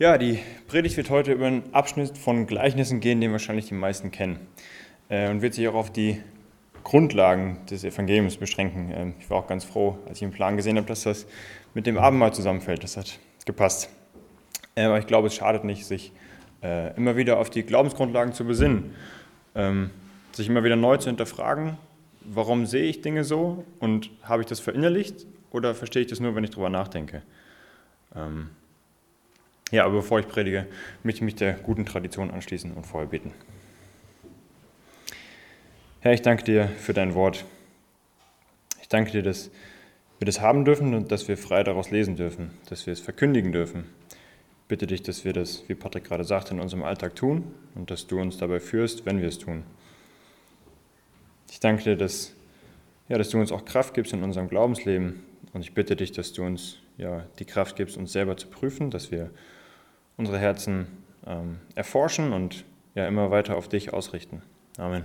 Ja, die Predigt wird heute über einen Abschnitt von Gleichnissen gehen, den wahrscheinlich die meisten kennen. Äh, und wird sich auch auf die Grundlagen des Evangeliums beschränken. Ähm, ich war auch ganz froh, als ich im Plan gesehen habe, dass das mit dem Abendmahl zusammenfällt. Das hat gepasst. Äh, aber ich glaube, es schadet nicht, sich äh, immer wieder auf die Glaubensgrundlagen zu besinnen. Ähm, sich immer wieder neu zu hinterfragen, warum sehe ich Dinge so und habe ich das verinnerlicht oder verstehe ich das nur, wenn ich darüber nachdenke. Ja, aber bevor ich predige, möchte ich mich der guten Tradition anschließen und vorher beten. Herr, ich danke dir für dein Wort. Ich danke dir, dass wir das haben dürfen und dass wir frei daraus lesen dürfen, dass wir es verkündigen dürfen. Ich bitte dich, dass wir das, wie Patrick gerade sagte, in unserem Alltag tun und dass du uns dabei führst, wenn wir es tun. Ich danke dir, dass, ja, dass du uns auch Kraft gibst in unserem Glaubensleben und ich bitte dich, dass du uns ja, die Kraft gibst, uns selber zu prüfen, dass wir unsere Herzen ähm, erforschen und ja immer weiter auf dich ausrichten. Amen.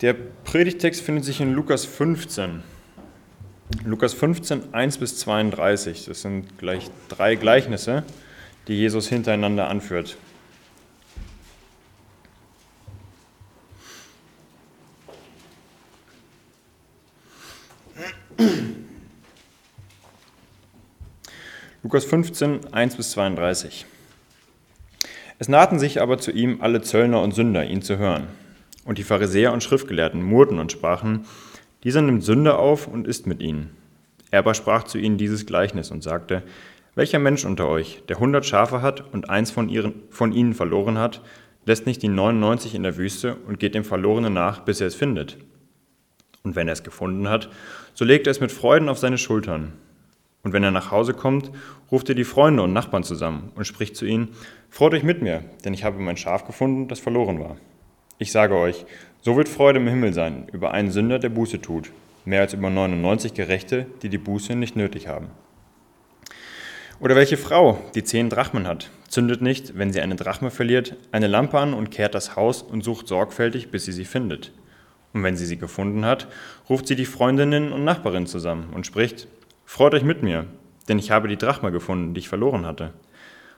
Der Predigtext findet sich in Lukas 15. Lukas 15, 1 bis 32. Das sind gleich drei Gleichnisse, die Jesus hintereinander anführt. Lukas 15, 1 bis 32. Es nahten sich aber zu ihm alle Zöllner und Sünder, ihn zu hören. Und die Pharisäer und Schriftgelehrten murrten und sprachen, dieser nimmt Sünder auf und isst mit ihnen. Er aber sprach zu ihnen dieses Gleichnis und sagte, welcher Mensch unter euch, der hundert Schafe hat und eins von, ihren, von ihnen verloren hat, lässt nicht die 99 in der Wüste und geht dem Verlorenen nach, bis er es findet? Und wenn er es gefunden hat, so legt er es mit Freuden auf seine Schultern. Und wenn er nach Hause kommt, ruft er die Freunde und Nachbarn zusammen und spricht zu ihnen, Freut euch mit mir, denn ich habe mein Schaf gefunden, das verloren war. Ich sage euch, so wird Freude im Himmel sein über einen Sünder, der Buße tut, mehr als über 99 Gerechte, die die Buße nicht nötig haben. Oder welche Frau, die zehn Drachmen hat, zündet nicht, wenn sie eine Drachme verliert, eine Lampe an und kehrt das Haus und sucht sorgfältig, bis sie sie findet. Und wenn sie sie gefunden hat, ruft sie die Freundinnen und Nachbarinnen zusammen und spricht, Freut euch mit mir, denn ich habe die Drachma gefunden, die ich verloren hatte.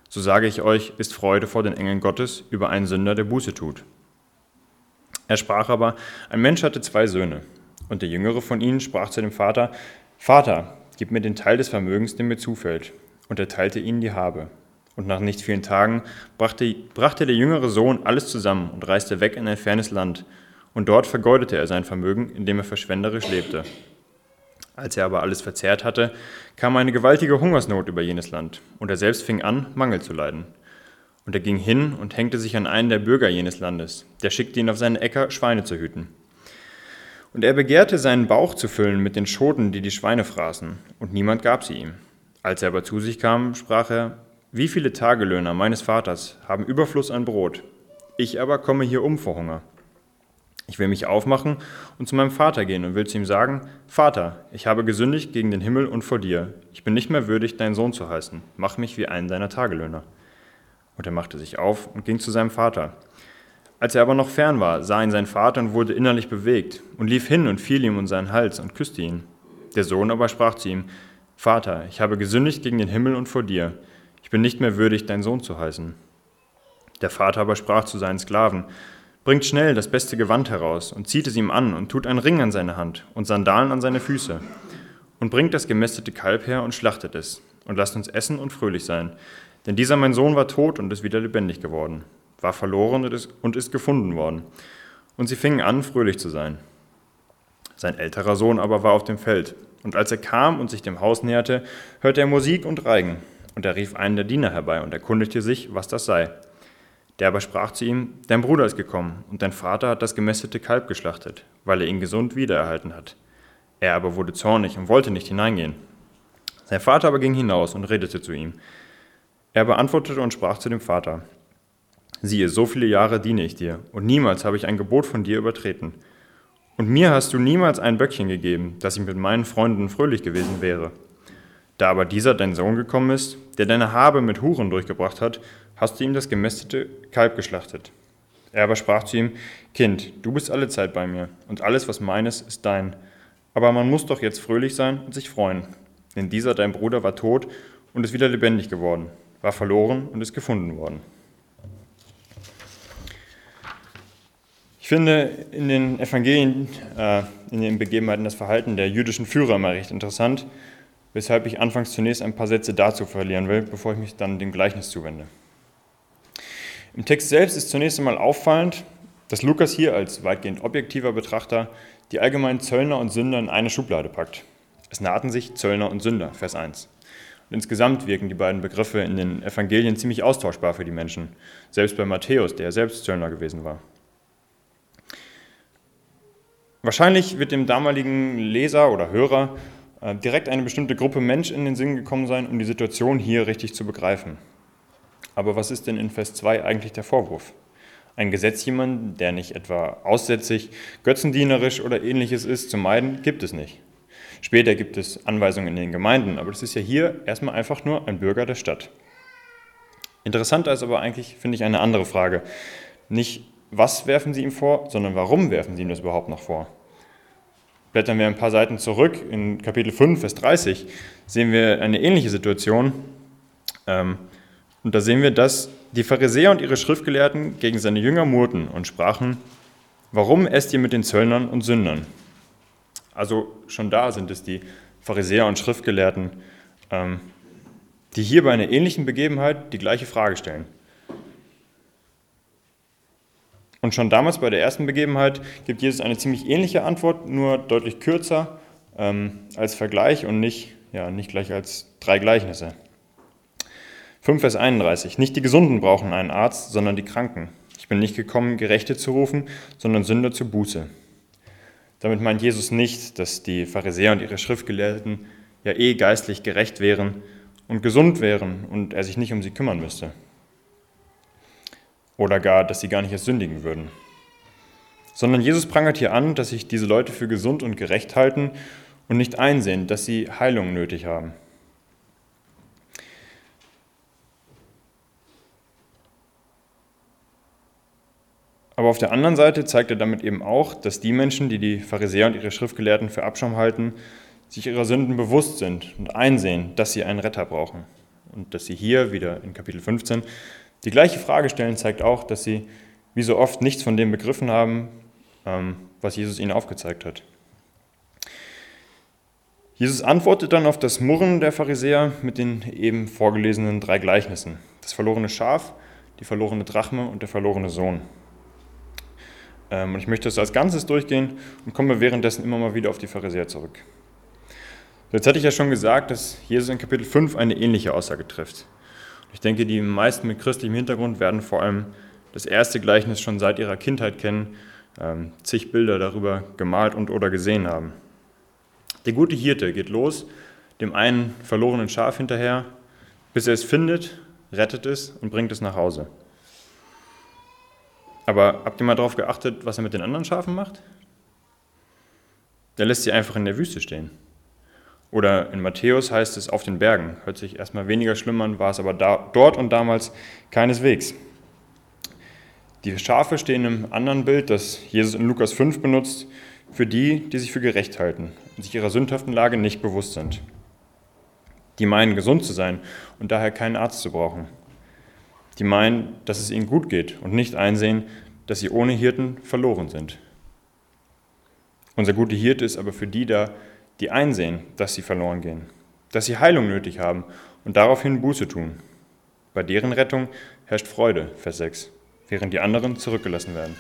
So sage ich euch, ist Freude vor den Engeln Gottes über einen Sünder, der Buße tut. Er sprach aber, ein Mensch hatte zwei Söhne, und der jüngere von ihnen sprach zu dem Vater, Vater, gib mir den Teil des Vermögens, der mir zufällt. Und er teilte ihnen die Habe. Und nach nicht vielen Tagen brachte, brachte der jüngere Sohn alles zusammen und reiste weg in ein fernes Land. Und dort vergeudete er sein Vermögen, indem er verschwenderisch lebte. Als er aber alles verzehrt hatte, kam eine gewaltige Hungersnot über jenes Land, und er selbst fing an, Mangel zu leiden. Und er ging hin und hängte sich an einen der Bürger jenes Landes, der schickte ihn auf seinen Äcker, Schweine zu hüten. Und er begehrte, seinen Bauch zu füllen mit den Schoten, die die Schweine fraßen, und niemand gab sie ihm. Als er aber zu sich kam, sprach er, wie viele Tagelöhner meines Vaters haben Überfluss an Brot, ich aber komme hier um vor Hunger. Ich will mich aufmachen und zu meinem Vater gehen und will zu ihm sagen, Vater, ich habe gesündigt gegen den Himmel und vor dir. Ich bin nicht mehr würdig, dein Sohn zu heißen. Mach mich wie einen deiner Tagelöhner. Und er machte sich auf und ging zu seinem Vater. Als er aber noch fern war, sah ihn sein Vater und wurde innerlich bewegt und lief hin und fiel ihm um seinen Hals und küsste ihn. Der Sohn aber sprach zu ihm, Vater, ich habe gesündigt gegen den Himmel und vor dir. Ich bin nicht mehr würdig, dein Sohn zu heißen. Der Vater aber sprach zu seinen Sklaven, bringt schnell das beste Gewand heraus und zieht es ihm an und tut einen Ring an seine Hand und Sandalen an seine Füße und bringt das gemästete Kalb her und schlachtet es und lasst uns essen und fröhlich sein. Denn dieser mein Sohn war tot und ist wieder lebendig geworden, war verloren und ist, und ist gefunden worden. Und sie fingen an, fröhlich zu sein. Sein älterer Sohn aber war auf dem Feld. Und als er kam und sich dem Haus näherte, hörte er Musik und Reigen. Und er rief einen der Diener herbei und erkundigte sich, was das sei. Der aber sprach zu ihm, Dein Bruder ist gekommen, und dein Vater hat das gemästete Kalb geschlachtet, weil er ihn gesund wiedererhalten hat. Er aber wurde zornig und wollte nicht hineingehen. Sein Vater aber ging hinaus und redete zu ihm. Er beantwortete und sprach zu dem Vater, Siehe, so viele Jahre diene ich dir, und niemals habe ich ein Gebot von dir übertreten. Und mir hast du niemals ein Böckchen gegeben, dass ich mit meinen Freunden fröhlich gewesen wäre. Da aber dieser dein Sohn gekommen ist, der deine Habe mit Huren durchgebracht hat, hast du ihm das gemästete Kalb geschlachtet. Er aber sprach zu ihm, Kind, du bist alle Zeit bei mir, und alles, was meines, ist dein. Aber man muss doch jetzt fröhlich sein und sich freuen, denn dieser dein Bruder war tot und ist wieder lebendig geworden, war verloren und ist gefunden worden. Ich finde in den Evangelien, äh, in den Begebenheiten das Verhalten der jüdischen Führer immer recht interessant, weshalb ich anfangs zunächst ein paar Sätze dazu verlieren will, bevor ich mich dann dem Gleichnis zuwende. Im Text selbst ist zunächst einmal auffallend, dass Lukas hier als weitgehend objektiver Betrachter die allgemeinen Zöllner und Sünder in eine Schublade packt. Es nahten sich Zöllner und Sünder, Vers 1. Und insgesamt wirken die beiden Begriffe in den Evangelien ziemlich austauschbar für die Menschen, selbst bei Matthäus, der selbst Zöllner gewesen war. Wahrscheinlich wird dem damaligen Leser oder Hörer direkt eine bestimmte Gruppe Mensch in den Sinn gekommen sein, um die Situation hier richtig zu begreifen. Aber was ist denn in Vers 2 eigentlich der Vorwurf? Ein Gesetz jemanden, der nicht etwa aussätzig, götzendienerisch oder ähnliches ist, zu meiden, gibt es nicht. Später gibt es Anweisungen in den Gemeinden, aber das ist ja hier erstmal einfach nur ein Bürger der Stadt. Interessanter ist aber eigentlich, finde ich, eine andere Frage. Nicht, was werfen sie ihm vor, sondern warum werfen sie ihm das überhaupt noch vor? Blättern wir ein paar Seiten zurück, in Kapitel 5, Vers 30, sehen wir eine ähnliche Situation. Ähm, und da sehen wir, dass die Pharisäer und ihre Schriftgelehrten gegen seine Jünger murrten und sprachen, warum esst ihr mit den Zöllnern und Sündern? Also schon da sind es die Pharisäer und Schriftgelehrten, ähm, die hier bei einer ähnlichen Begebenheit die gleiche Frage stellen. Und schon damals bei der ersten Begebenheit gibt Jesus eine ziemlich ähnliche Antwort, nur deutlich kürzer ähm, als Vergleich und nicht, ja, nicht gleich als drei Gleichnisse. 5 Vers 31. Nicht die Gesunden brauchen einen Arzt, sondern die Kranken. Ich bin nicht gekommen, Gerechte zu rufen, sondern Sünder zur Buße. Damit meint Jesus nicht, dass die Pharisäer und ihre Schriftgelehrten ja eh geistlich gerecht wären und gesund wären und er sich nicht um sie kümmern müsste. Oder gar, dass sie gar nicht erst sündigen würden. Sondern Jesus prangert hier an, dass sich diese Leute für gesund und gerecht halten und nicht einsehen, dass sie Heilung nötig haben. Aber auf der anderen Seite zeigt er damit eben auch, dass die Menschen, die die Pharisäer und ihre Schriftgelehrten für Abschaum halten, sich ihrer Sünden bewusst sind und einsehen, dass sie einen Retter brauchen. Und dass sie hier, wieder in Kapitel 15, die gleiche Frage stellen, zeigt auch, dass sie wie so oft nichts von dem begriffen haben, ähm, was Jesus ihnen aufgezeigt hat. Jesus antwortet dann auf das Murren der Pharisäer mit den eben vorgelesenen drei Gleichnissen. Das verlorene Schaf, die verlorene Drachme und der verlorene Sohn. Ähm, und ich möchte das als Ganzes durchgehen und komme währenddessen immer mal wieder auf die Pharisäer zurück. Jetzt hatte ich ja schon gesagt, dass Jesus in Kapitel 5 eine ähnliche Aussage trifft. Ich denke, die meisten mit christlichem Hintergrund werden vor allem das erste Gleichnis schon seit ihrer Kindheit kennen, ähm, zig Bilder darüber gemalt und oder gesehen haben. Der gute Hirte geht los, dem einen verlorenen Schaf hinterher, bis er es findet, rettet es und bringt es nach Hause. Aber habt ihr mal darauf geachtet, was er mit den anderen Schafen macht? Der lässt sie einfach in der Wüste stehen. Oder in Matthäus heißt es auf den Bergen. Hört sich erstmal weniger schlimm an, war es aber da, dort und damals keineswegs. Die Schafe stehen im anderen Bild, das Jesus in Lukas 5 benutzt, für die, die sich für gerecht halten und sich ihrer sündhaften Lage nicht bewusst sind. Die meinen, gesund zu sein und daher keinen Arzt zu brauchen die meinen, dass es ihnen gut geht und nicht einsehen, dass sie ohne Hirten verloren sind. Unser guter Hirte ist aber für die da, die einsehen, dass sie verloren gehen, dass sie Heilung nötig haben und daraufhin Buße tun. Bei deren Rettung herrscht Freude, Vers 6, während die anderen zurückgelassen werden.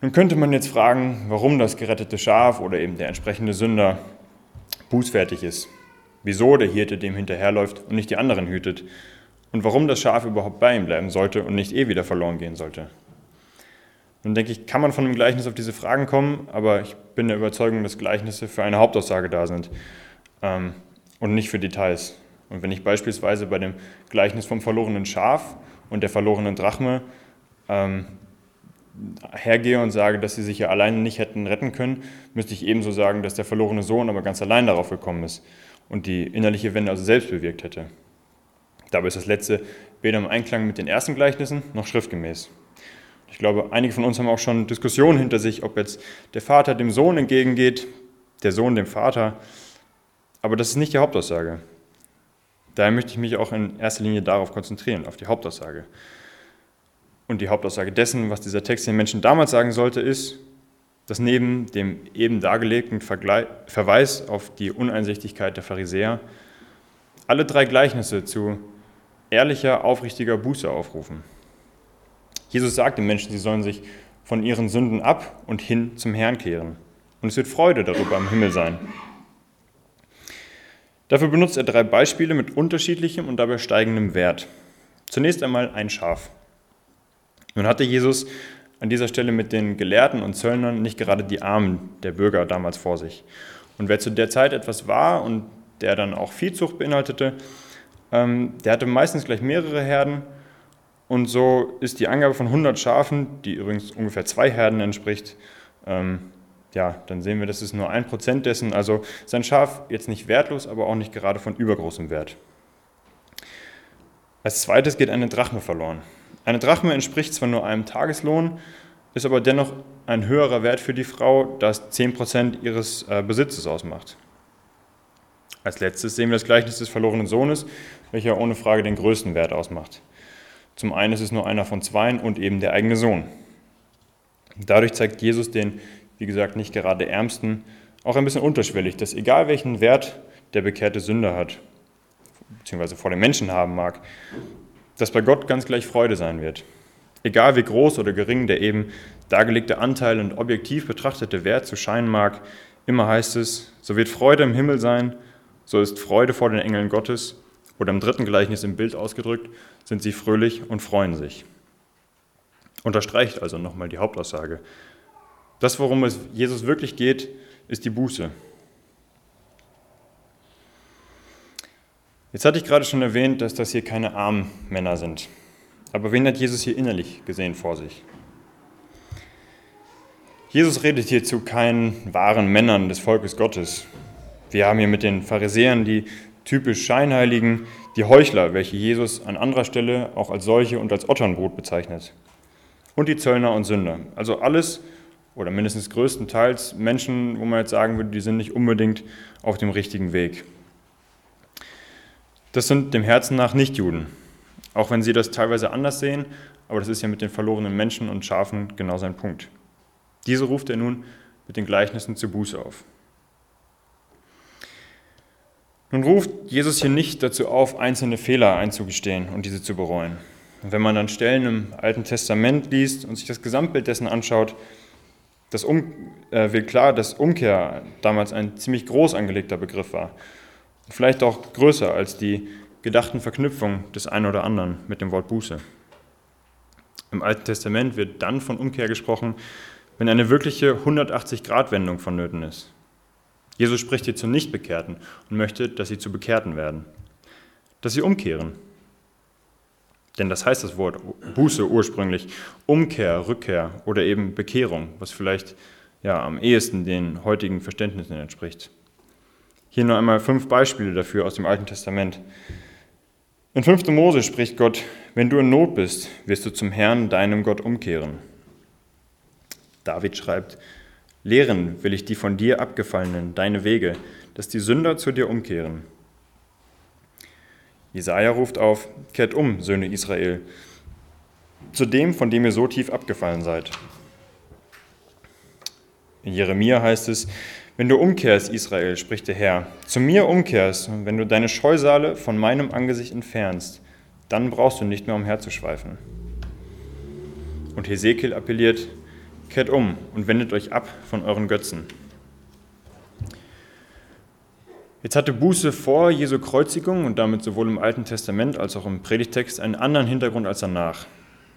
Nun könnte man jetzt fragen, warum das gerettete Schaf oder eben der entsprechende Sünder bußfertig ist wieso der Hirte dem hinterherläuft und nicht die anderen hütet und warum das Schaf überhaupt bei ihm bleiben sollte und nicht eh wieder verloren gehen sollte. Nun denke ich, kann man von dem Gleichnis auf diese Fragen kommen, aber ich bin der Überzeugung, dass Gleichnisse für eine Hauptaussage da sind ähm, und nicht für Details. Und wenn ich beispielsweise bei dem Gleichnis vom verlorenen Schaf und der verlorenen Drachme ähm, hergehe und sage, dass sie sich ja alleine nicht hätten retten können, müsste ich ebenso sagen, dass der verlorene Sohn aber ganz allein darauf gekommen ist und die innerliche Wende also selbst bewirkt hätte. Dabei ist das letzte weder im Einklang mit den ersten Gleichnissen noch schriftgemäß. Ich glaube, einige von uns haben auch schon Diskussionen hinter sich, ob jetzt der Vater dem Sohn entgegengeht, der Sohn dem Vater. Aber das ist nicht die Hauptaussage. Daher möchte ich mich auch in erster Linie darauf konzentrieren, auf die Hauptaussage. Und die Hauptaussage dessen, was dieser Text den Menschen damals sagen sollte, ist, dass neben dem eben dargelegten Verweis auf die Uneinsichtigkeit der Pharisäer alle drei Gleichnisse zu ehrlicher, aufrichtiger Buße aufrufen. Jesus sagt den Menschen, sie sollen sich von ihren Sünden ab und hin zum Herrn kehren. Und es wird Freude darüber im Himmel sein. Dafür benutzt er drei Beispiele mit unterschiedlichem und dabei steigendem Wert. Zunächst einmal ein Schaf. Nun hatte Jesus an dieser Stelle mit den Gelehrten und Zöllnern nicht gerade die Armen der Bürger damals vor sich. Und wer zu der Zeit etwas war und der dann auch Viehzucht beinhaltete, ähm, der hatte meistens gleich mehrere Herden. Und so ist die Angabe von 100 Schafen, die übrigens ungefähr zwei Herden entspricht, ähm, ja, dann sehen wir, das ist nur ein Prozent dessen. Also sein Schaf jetzt nicht wertlos, aber auch nicht gerade von übergroßem Wert. Als zweites geht eine Drachme verloren. Eine Drachme entspricht zwar nur einem Tageslohn, ist aber dennoch ein höherer Wert für die Frau, da es 10% ihres äh, Besitzes ausmacht. Als letztes sehen wir das Gleichnis des verlorenen Sohnes, welcher ohne Frage den größten Wert ausmacht. Zum einen ist es nur einer von zweien und eben der eigene Sohn. Dadurch zeigt Jesus den, wie gesagt, nicht gerade Ärmsten auch ein bisschen unterschwellig, dass egal welchen Wert der bekehrte Sünder hat, beziehungsweise vor den Menschen haben mag, dass bei Gott ganz gleich Freude sein wird. Egal wie groß oder gering der eben dargelegte Anteil und objektiv betrachtete Wert zu scheinen mag, immer heißt es, so wird Freude im Himmel sein, so ist Freude vor den Engeln Gottes, oder im dritten Gleichnis im Bild ausgedrückt, sind sie fröhlich und freuen sich. Unterstreicht also nochmal die Hauptaussage. Das, worum es Jesus wirklich geht, ist die Buße. Jetzt hatte ich gerade schon erwähnt, dass das hier keine armen Männer sind. Aber wen hat Jesus hier innerlich gesehen vor sich? Jesus redet hier zu keinen wahren Männern des Volkes Gottes. Wir haben hier mit den Pharisäern die typisch Scheinheiligen, die Heuchler, welche Jesus an anderer Stelle auch als solche und als Otternbrot bezeichnet. Und die Zöllner und Sünder. Also alles oder mindestens größtenteils Menschen, wo man jetzt sagen würde, die sind nicht unbedingt auf dem richtigen Weg. Das sind dem Herzen nach nicht Juden, auch wenn sie das teilweise anders sehen, aber das ist ja mit den verlorenen Menschen und Schafen genau sein Punkt. Diese ruft er nun mit den Gleichnissen zur Buße auf. Nun ruft Jesus hier nicht dazu auf, einzelne Fehler einzugestehen und diese zu bereuen. Und wenn man dann Stellen im Alten Testament liest und sich das Gesamtbild dessen anschaut, das um, äh, wird klar, dass Umkehr damals ein ziemlich groß angelegter Begriff war vielleicht auch größer als die gedachten Verknüpfungen des einen oder anderen mit dem Wort Buße. Im Alten Testament wird dann von Umkehr gesprochen, wenn eine wirkliche 180-Grad-Wendung vonnöten ist. Jesus spricht hier zu Nichtbekehrten und möchte, dass sie zu Bekehrten werden, dass sie umkehren. Denn das heißt das Wort Buße ursprünglich, Umkehr, Rückkehr oder eben Bekehrung, was vielleicht ja, am ehesten den heutigen Verständnissen entspricht. Hier nur einmal fünf Beispiele dafür aus dem Alten Testament. In 5. Mose spricht Gott, wenn du in Not bist, wirst du zum Herrn, deinem Gott, umkehren. David schreibt, lehren will ich die von dir abgefallenen, deine Wege, dass die Sünder zu dir umkehren. Jesaja ruft auf, kehrt um, Söhne Israel, zu dem, von dem ihr so tief abgefallen seid. In Jeremia heißt es, wenn du umkehrst, Israel, spricht der Herr, zu mir umkehrst, wenn du deine Scheusale von meinem Angesicht entfernst, dann brauchst du nicht mehr umherzuschweifen. Und Hesekiel appelliert, kehrt um und wendet euch ab von euren Götzen. Jetzt hatte Buße vor Jesu Kreuzigung und damit sowohl im Alten Testament als auch im Predigtext einen anderen Hintergrund als danach.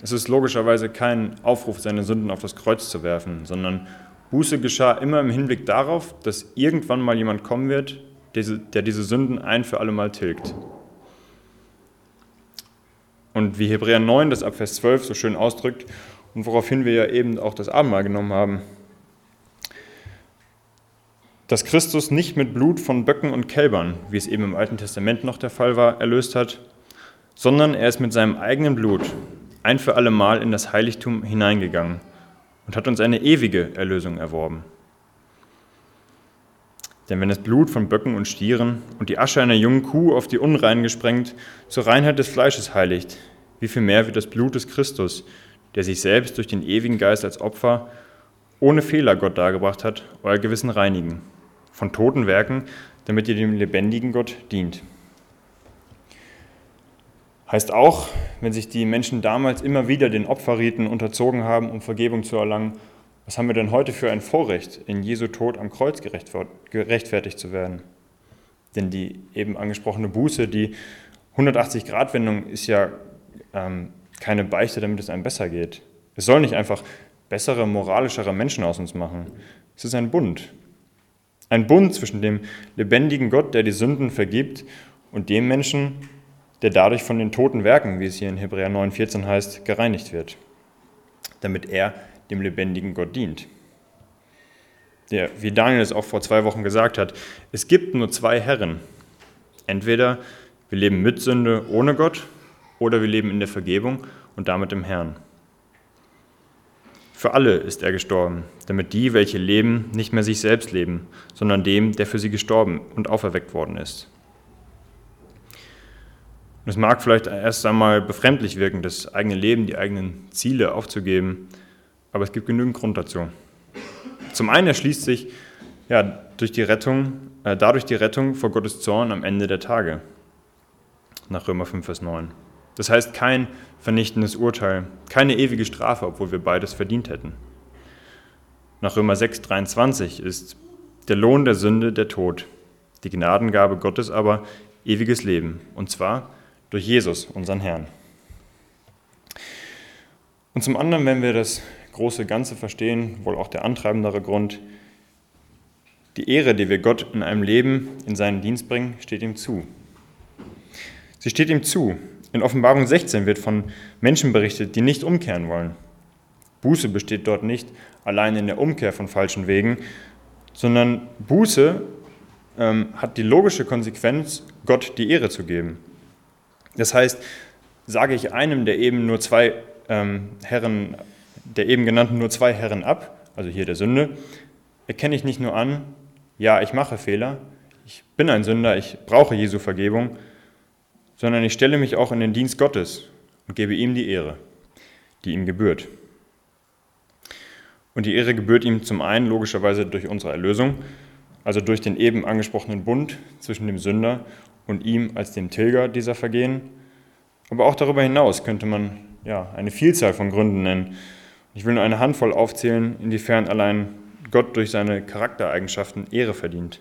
Es ist logischerweise kein Aufruf, seine Sünden auf das Kreuz zu werfen, sondern Buße geschah immer im Hinblick darauf, dass irgendwann mal jemand kommen wird, der diese Sünden ein für alle Mal tilgt. Und wie Hebräer 9 das ab Vers 12 so schön ausdrückt und woraufhin wir ja eben auch das Abendmahl genommen haben, dass Christus nicht mit Blut von Böcken und Kälbern, wie es eben im Alten Testament noch der Fall war, erlöst hat, sondern er ist mit seinem eigenen Blut ein für alle Mal in das Heiligtum hineingegangen und hat uns eine ewige Erlösung erworben. Denn wenn das Blut von Böcken und Stieren und die Asche einer jungen Kuh auf die Unreinen gesprengt zur Reinheit des Fleisches heiligt, wie viel mehr wird das Blut des Christus, der sich selbst durch den ewigen Geist als Opfer ohne Fehler Gott dargebracht hat, euer Gewissen reinigen, von toten Werken, damit ihr dem lebendigen Gott dient. Heißt auch, wenn sich die Menschen damals immer wieder den Opferriten unterzogen haben, um Vergebung zu erlangen, was haben wir denn heute für ein Vorrecht, in Jesu Tod am Kreuz gerechtfertigt zu werden? Denn die eben angesprochene Buße, die 180-Grad-Wendung, ist ja ähm, keine Beichte, damit es einem besser geht. Es soll nicht einfach bessere, moralischere Menschen aus uns machen. Es ist ein Bund. Ein Bund zwischen dem lebendigen Gott, der die Sünden vergibt, und dem Menschen, der dadurch von den toten Werken, wie es hier in Hebräer 9,14 heißt, gereinigt wird, damit er dem lebendigen Gott dient. Der, wie Daniel es auch vor zwei Wochen gesagt hat, es gibt nur zwei Herren. Entweder wir leben mit Sünde ohne Gott oder wir leben in der Vergebung und damit im Herrn. Für alle ist er gestorben, damit die, welche leben, nicht mehr sich selbst leben, sondern dem, der für sie gestorben und auferweckt worden ist. Es mag vielleicht erst einmal befremdlich wirken, das eigene Leben, die eigenen Ziele aufzugeben, aber es gibt genügend Grund dazu. Zum einen erschließt sich ja, durch die Rettung, äh, dadurch die Rettung vor Gottes Zorn am Ende der Tage, nach Römer 5, Vers 9. Das heißt kein vernichtendes Urteil, keine ewige Strafe, obwohl wir beides verdient hätten. Nach Römer 6, 23 ist der Lohn der Sünde der Tod, die Gnadengabe Gottes aber ewiges Leben, und zwar durch Jesus, unseren Herrn. Und zum anderen, wenn wir das große Ganze verstehen, wohl auch der antreibendere Grund, die Ehre, die wir Gott in einem Leben in seinen Dienst bringen, steht ihm zu. Sie steht ihm zu. In Offenbarung 16 wird von Menschen berichtet, die nicht umkehren wollen. Buße besteht dort nicht allein in der Umkehr von falschen Wegen, sondern Buße ähm, hat die logische Konsequenz, Gott die Ehre zu geben. Das heißt, sage ich einem, der eben nur zwei ähm, Herren, der eben genannten nur zwei Herren ab, also hier der Sünde, erkenne ich nicht nur an, ja, ich mache Fehler, ich bin ein Sünder, ich brauche Jesu Vergebung, sondern ich stelle mich auch in den Dienst Gottes und gebe ihm die Ehre, die ihm gebührt. Und die Ehre gebührt ihm zum einen logischerweise durch unsere Erlösung, also durch den eben angesprochenen Bund zwischen dem Sünder und ihm als dem Tilger dieser Vergehen. Aber auch darüber hinaus könnte man ja, eine Vielzahl von Gründen nennen. Ich will nur eine Handvoll aufzählen, inwiefern allein Gott durch seine Charaktereigenschaften Ehre verdient.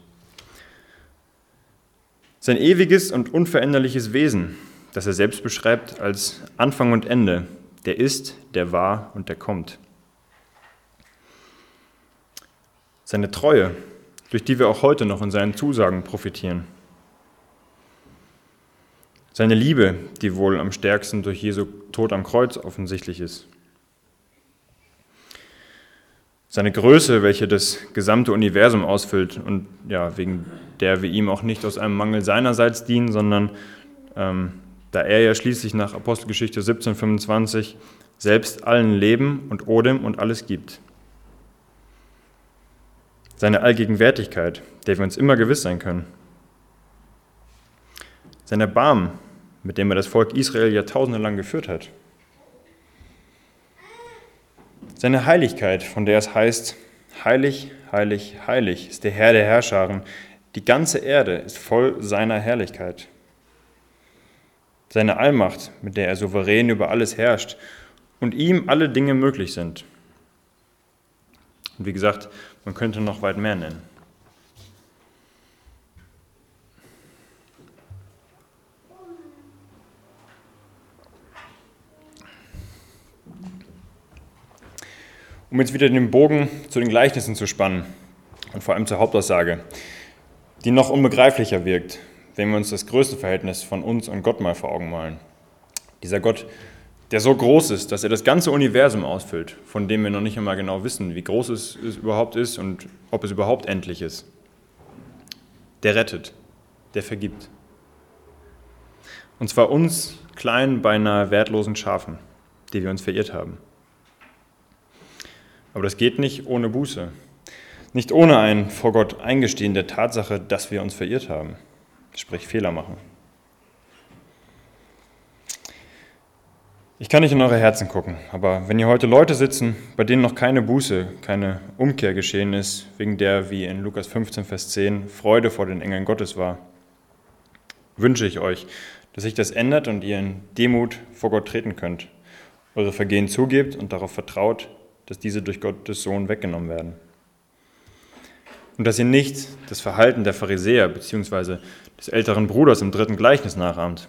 Sein ewiges und unveränderliches Wesen, das er selbst beschreibt als Anfang und Ende, der ist, der war und der kommt. Seine Treue, durch die wir auch heute noch in seinen Zusagen profitieren. Seine Liebe, die wohl am stärksten durch Jesu Tod am Kreuz offensichtlich ist. Seine Größe, welche das gesamte Universum ausfüllt und ja, wegen der wir ihm auch nicht aus einem Mangel seinerseits dienen, sondern ähm, da er ja schließlich nach Apostelgeschichte 1725 selbst allen Leben und Odem und alles gibt. Seine Allgegenwärtigkeit, der wir uns immer gewiss sein können sein Erbarmen, mit dem er das Volk Israel jahrtausende lang geführt hat. Seine Heiligkeit, von der es heißt, heilig, heilig, heilig ist der Herr der Herrscharen, die ganze Erde ist voll seiner Herrlichkeit. Seine Allmacht, mit der er souverän über alles herrscht und ihm alle Dinge möglich sind. Und wie gesagt, man könnte noch weit mehr nennen. Um jetzt wieder den Bogen zu den Gleichnissen zu spannen und vor allem zur Hauptaussage, die noch unbegreiflicher wirkt, wenn wir uns das größte Verhältnis von uns und Gott mal vor Augen malen. Dieser Gott, der so groß ist, dass er das ganze Universum ausfüllt, von dem wir noch nicht einmal genau wissen, wie groß es, es überhaupt ist und ob es überhaupt endlich ist. Der rettet, der vergibt. Und zwar uns kleinen, beinahe wertlosen Schafen, die wir uns verirrt haben. Aber das geht nicht ohne Buße. Nicht ohne ein vor Gott Eingestehen der Tatsache, dass wir uns verirrt haben, sprich Fehler machen. Ich kann nicht in eure Herzen gucken, aber wenn hier heute Leute sitzen, bei denen noch keine Buße, keine Umkehr geschehen ist, wegen der, wie in Lukas 15, Vers 10, Freude vor den Engeln Gottes war, wünsche ich euch, dass sich das ändert und ihr in Demut vor Gott treten könnt, eure Vergehen zugebt und darauf vertraut, dass diese durch Gottes Sohn weggenommen werden. Und dass ihr nicht das Verhalten der Pharisäer bzw. des älteren Bruders im dritten Gleichnis nachahmt,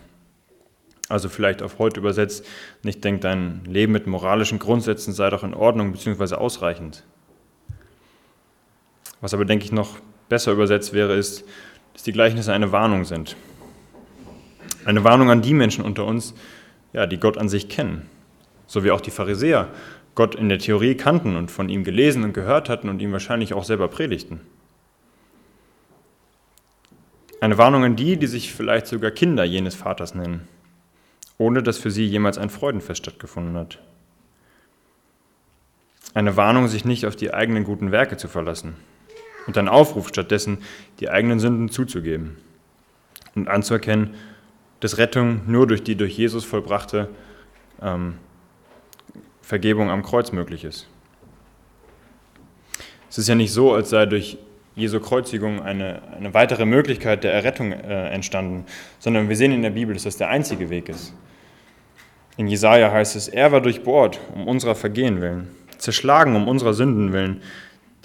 also vielleicht auf heute übersetzt, nicht denkt, dein Leben mit moralischen Grundsätzen sei doch in Ordnung bzw. ausreichend. Was aber, denke ich, noch besser übersetzt wäre, ist, dass die Gleichnisse eine Warnung sind. Eine Warnung an die Menschen unter uns, ja, die Gott an sich kennen, so wie auch die Pharisäer Gott in der Theorie kannten und von ihm gelesen und gehört hatten und ihm wahrscheinlich auch selber predigten. Eine Warnung an die, die sich vielleicht sogar Kinder jenes Vaters nennen ohne dass für sie jemals ein Freudenfest stattgefunden hat. Eine Warnung, sich nicht auf die eigenen guten Werke zu verlassen und ein Aufruf stattdessen, die eigenen Sünden zuzugeben und anzuerkennen, dass Rettung nur durch die durch Jesus vollbrachte ähm, Vergebung am Kreuz möglich ist. Es ist ja nicht so, als sei durch Jesu Kreuzigung eine, eine weitere Möglichkeit der Errettung äh, entstanden, sondern wir sehen in der Bibel, dass das der einzige Weg ist. In Jesaja heißt es: Er war durchbohrt um unserer Vergehen willen, zerschlagen um unserer Sünden willen.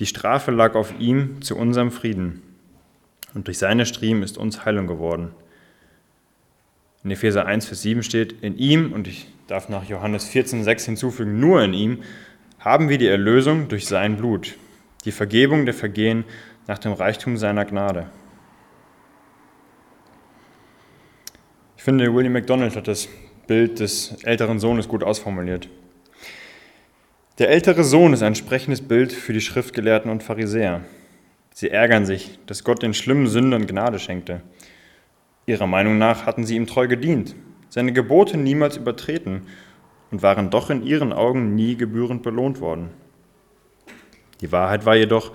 Die Strafe lag auf ihm zu unserem Frieden. Und durch seine Striemen ist uns Heilung geworden. In Epheser 1, Vers 7 steht: In ihm, und ich darf nach Johannes 14, 6 hinzufügen, nur in ihm, haben wir die Erlösung durch sein Blut, die Vergebung der Vergehen nach dem Reichtum seiner Gnade. Ich finde, William MacDonald hat das Bild des älteren Sohnes gut ausformuliert. Der ältere Sohn ist ein sprechendes Bild für die Schriftgelehrten und Pharisäer. Sie ärgern sich, dass Gott den schlimmen Sündern Gnade schenkte. Ihrer Meinung nach hatten sie ihm treu gedient, seine Gebote niemals übertreten und waren doch in ihren Augen nie gebührend belohnt worden. Die Wahrheit war jedoch,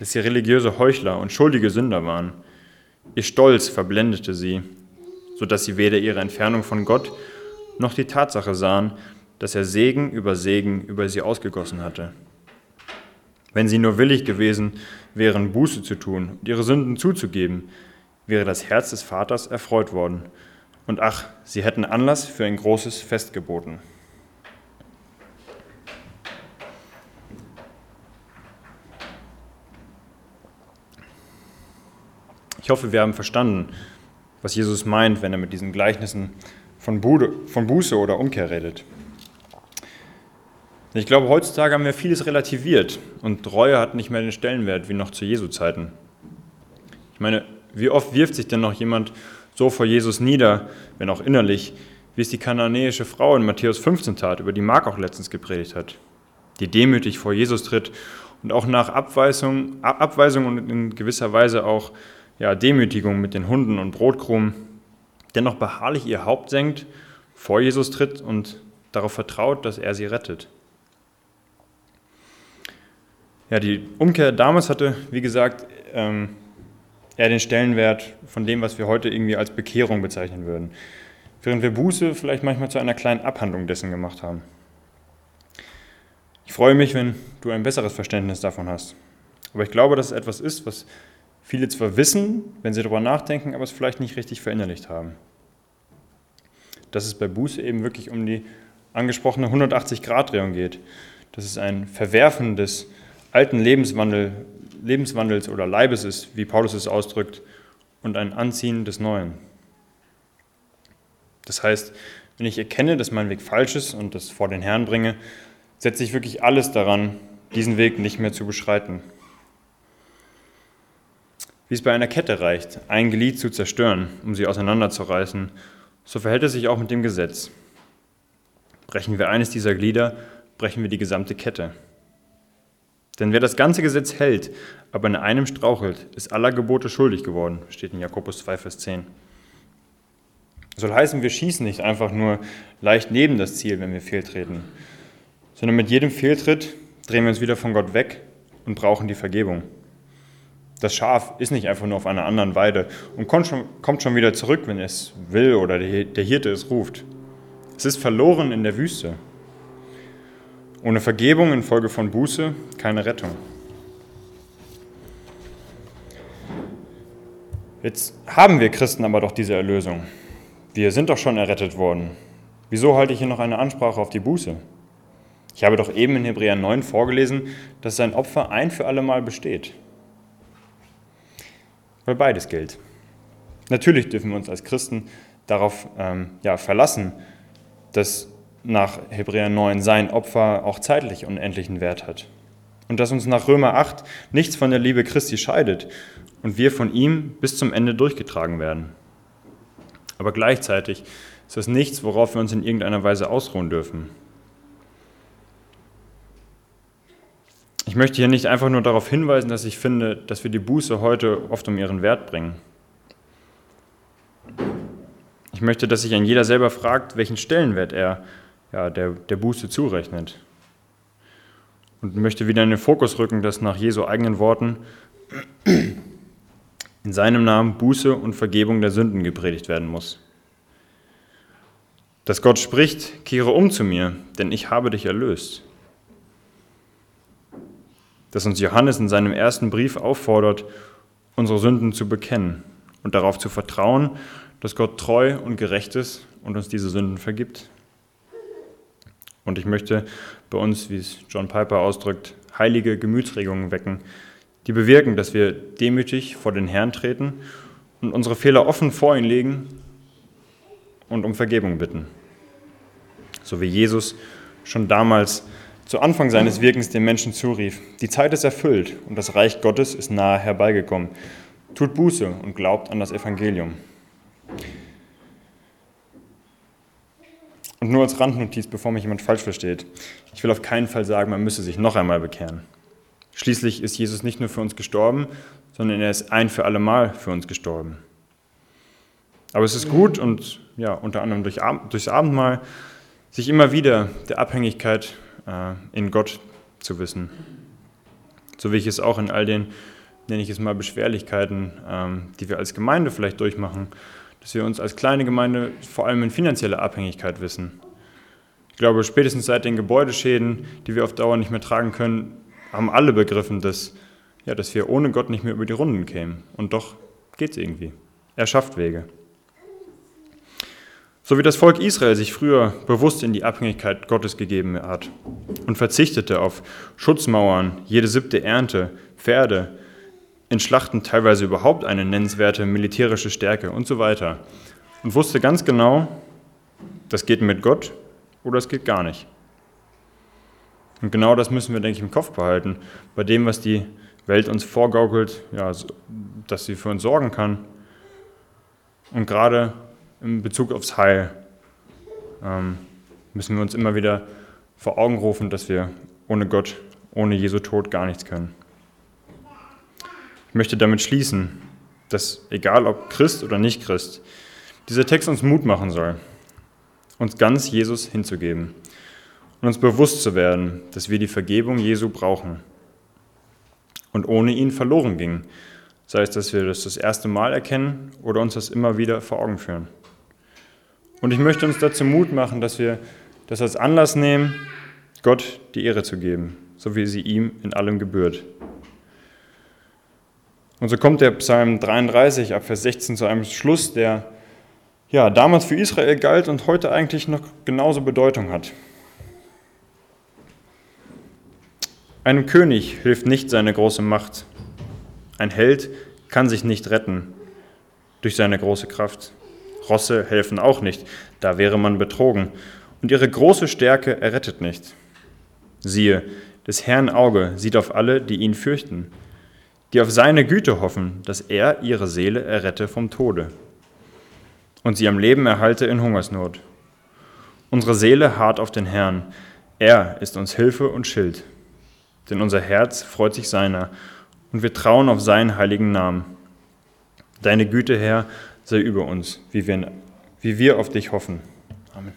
dass sie religiöse Heuchler und schuldige Sünder waren. Ihr Stolz verblendete sie, sodass sie weder ihre Entfernung von Gott noch die Tatsache sahen, dass er Segen über Segen über sie ausgegossen hatte. Wenn sie nur willig gewesen wären, Buße zu tun und ihre Sünden zuzugeben, wäre das Herz des Vaters erfreut worden. Und ach, sie hätten Anlass für ein großes Fest geboten. Ich hoffe, wir haben verstanden, was Jesus meint, wenn er mit diesen Gleichnissen von, Bude, von Buße oder Umkehr redet. Ich glaube, heutzutage haben wir vieles relativiert und Reue hat nicht mehr den Stellenwert wie noch zu Jesu Zeiten. Ich meine, wie oft wirft sich denn noch jemand so vor Jesus nieder, wenn auch innerlich, wie es die kananäische Frau in Matthäus 15 tat, über die Mark auch letztens gepredigt hat, die demütig vor Jesus tritt und auch nach Abweisung, Abweisung und in gewisser Weise auch ja, Demütigung mit den Hunden und Brotkrumen dennoch beharrlich ihr Haupt senkt, vor Jesus tritt und darauf vertraut, dass er sie rettet. Ja, die Umkehr damals hatte, wie gesagt, ähm, eher den Stellenwert von dem, was wir heute irgendwie als Bekehrung bezeichnen würden. Während wir Buße vielleicht manchmal zu einer kleinen Abhandlung dessen gemacht haben. Ich freue mich, wenn du ein besseres Verständnis davon hast. Aber ich glaube, dass es etwas ist, was viele zwar wissen, wenn sie darüber nachdenken, aber es vielleicht nicht richtig verinnerlicht haben. Dass es bei Buße eben wirklich um die angesprochene 180-Grad-Drehung geht. Dass es ein Verwerfen des alten Lebenswandel, Lebenswandels oder Leibes ist, wie Paulus es ausdrückt, und ein Anziehen des Neuen. Das heißt, wenn ich erkenne, dass mein Weg falsch ist und das vor den Herrn bringe, setze ich wirklich alles daran, diesen Weg nicht mehr zu beschreiten wie es bei einer Kette reicht, ein Glied zu zerstören, um sie auseinanderzureißen, so verhält es sich auch mit dem Gesetz. Brechen wir eines dieser Glieder, brechen wir die gesamte Kette. Denn wer das ganze Gesetz hält, aber in einem strauchelt, ist aller Gebote schuldig geworden, steht in Jakobus 2, Vers 10. Das soll heißen, wir schießen nicht einfach nur leicht neben das Ziel, wenn wir fehltreten, sondern mit jedem Fehltritt drehen wir uns wieder von Gott weg und brauchen die Vergebung. Das Schaf ist nicht einfach nur auf einer anderen Weide und kommt schon, kommt schon wieder zurück, wenn es will oder der Hirte es ruft. Es ist verloren in der Wüste. Ohne Vergebung infolge von Buße keine Rettung. Jetzt haben wir Christen aber doch diese Erlösung. Wir sind doch schon errettet worden. Wieso halte ich hier noch eine Ansprache auf die Buße? Ich habe doch eben in Hebräer 9 vorgelesen, dass sein Opfer ein für alle Mal besteht. Weil beides gilt. Natürlich dürfen wir uns als Christen darauf ähm, ja, verlassen, dass nach Hebräer 9 sein Opfer auch zeitlich unendlichen Wert hat. Und dass uns nach Römer 8 nichts von der Liebe Christi scheidet und wir von ihm bis zum Ende durchgetragen werden. Aber gleichzeitig ist das nichts, worauf wir uns in irgendeiner Weise ausruhen dürfen. Ich möchte hier nicht einfach nur darauf hinweisen, dass ich finde, dass wir die Buße heute oft um ihren Wert bringen. Ich möchte, dass sich ein jeder selber fragt, welchen Stellenwert er ja, der, der Buße zurechnet. Und möchte wieder in den Fokus rücken, dass nach Jesu eigenen Worten in seinem Namen Buße und Vergebung der Sünden gepredigt werden muss. Dass Gott spricht, kehre um zu mir, denn ich habe dich erlöst. Dass uns Johannes in seinem ersten Brief auffordert, unsere Sünden zu bekennen und darauf zu vertrauen, dass Gott treu und gerecht ist und uns diese Sünden vergibt. Und ich möchte bei uns, wie es John Piper ausdrückt, heilige Gemütsregungen wecken, die bewirken, dass wir demütig vor den Herrn treten und unsere Fehler offen vor ihn legen und um Vergebung bitten. So wie Jesus schon damals zu Anfang seines Wirkens den Menschen zurief, die Zeit ist erfüllt und das Reich Gottes ist nahe herbeigekommen. Tut Buße und glaubt an das Evangelium. Und nur als Randnotiz, bevor mich jemand falsch versteht. Ich will auf keinen Fall sagen, man müsse sich noch einmal bekehren. Schließlich ist Jesus nicht nur für uns gestorben, sondern er ist ein für alle Mal für uns gestorben. Aber es ist gut und ja, unter anderem durch, durchs Abendmahl, sich immer wieder der Abhängigkeit in Gott zu wissen. So wie ich es auch in all den, nenne ich es mal, Beschwerlichkeiten, ähm, die wir als Gemeinde vielleicht durchmachen, dass wir uns als kleine Gemeinde vor allem in finanzieller Abhängigkeit wissen. Ich glaube, spätestens seit den Gebäudeschäden, die wir auf Dauer nicht mehr tragen können, haben alle begriffen, dass, ja, dass wir ohne Gott nicht mehr über die Runden kämen. Und doch geht es irgendwie. Er schafft Wege. So wie das Volk Israel sich früher bewusst in die Abhängigkeit Gottes gegeben hat und verzichtete auf Schutzmauern, jede siebte Ernte, Pferde, in Schlachten teilweise überhaupt eine nennenswerte militärische Stärke und so weiter. Und wusste ganz genau, das geht mit Gott oder es geht gar nicht. Und genau das müssen wir, denke ich, im Kopf behalten. Bei dem, was die Welt uns vorgaukelt, ja, dass sie für uns sorgen kann. Und gerade in Bezug aufs Heil ähm, müssen wir uns immer wieder vor Augen rufen, dass wir ohne Gott, ohne Jesu Tod gar nichts können. Ich möchte damit schließen, dass egal ob Christ oder nicht Christ, dieser Text uns Mut machen soll, uns ganz Jesus hinzugeben und uns bewusst zu werden, dass wir die Vergebung Jesu brauchen und ohne ihn verloren gingen, sei es, dass wir das das erste Mal erkennen oder uns das immer wieder vor Augen führen. Und ich möchte uns dazu Mut machen, dass wir das als Anlass nehmen, Gott die Ehre zu geben, so wie sie ihm in allem gebührt. Und so kommt der Psalm 33 ab Vers 16 zu einem Schluss, der ja, damals für Israel galt und heute eigentlich noch genauso Bedeutung hat. Einem König hilft nicht seine große Macht. Ein Held kann sich nicht retten durch seine große Kraft. Rosse helfen auch nicht, da wäre man betrogen. Und ihre große Stärke errettet nicht. Siehe, des Herrn Auge sieht auf alle, die ihn fürchten die auf seine Güte hoffen, dass er ihre Seele errette vom Tode und sie am Leben erhalte in Hungersnot. Unsere Seele harrt auf den Herrn, er ist uns Hilfe und Schild, denn unser Herz freut sich seiner und wir trauen auf seinen heiligen Namen. Deine Güte, Herr, sei über uns, wie wir, wie wir auf dich hoffen. Amen.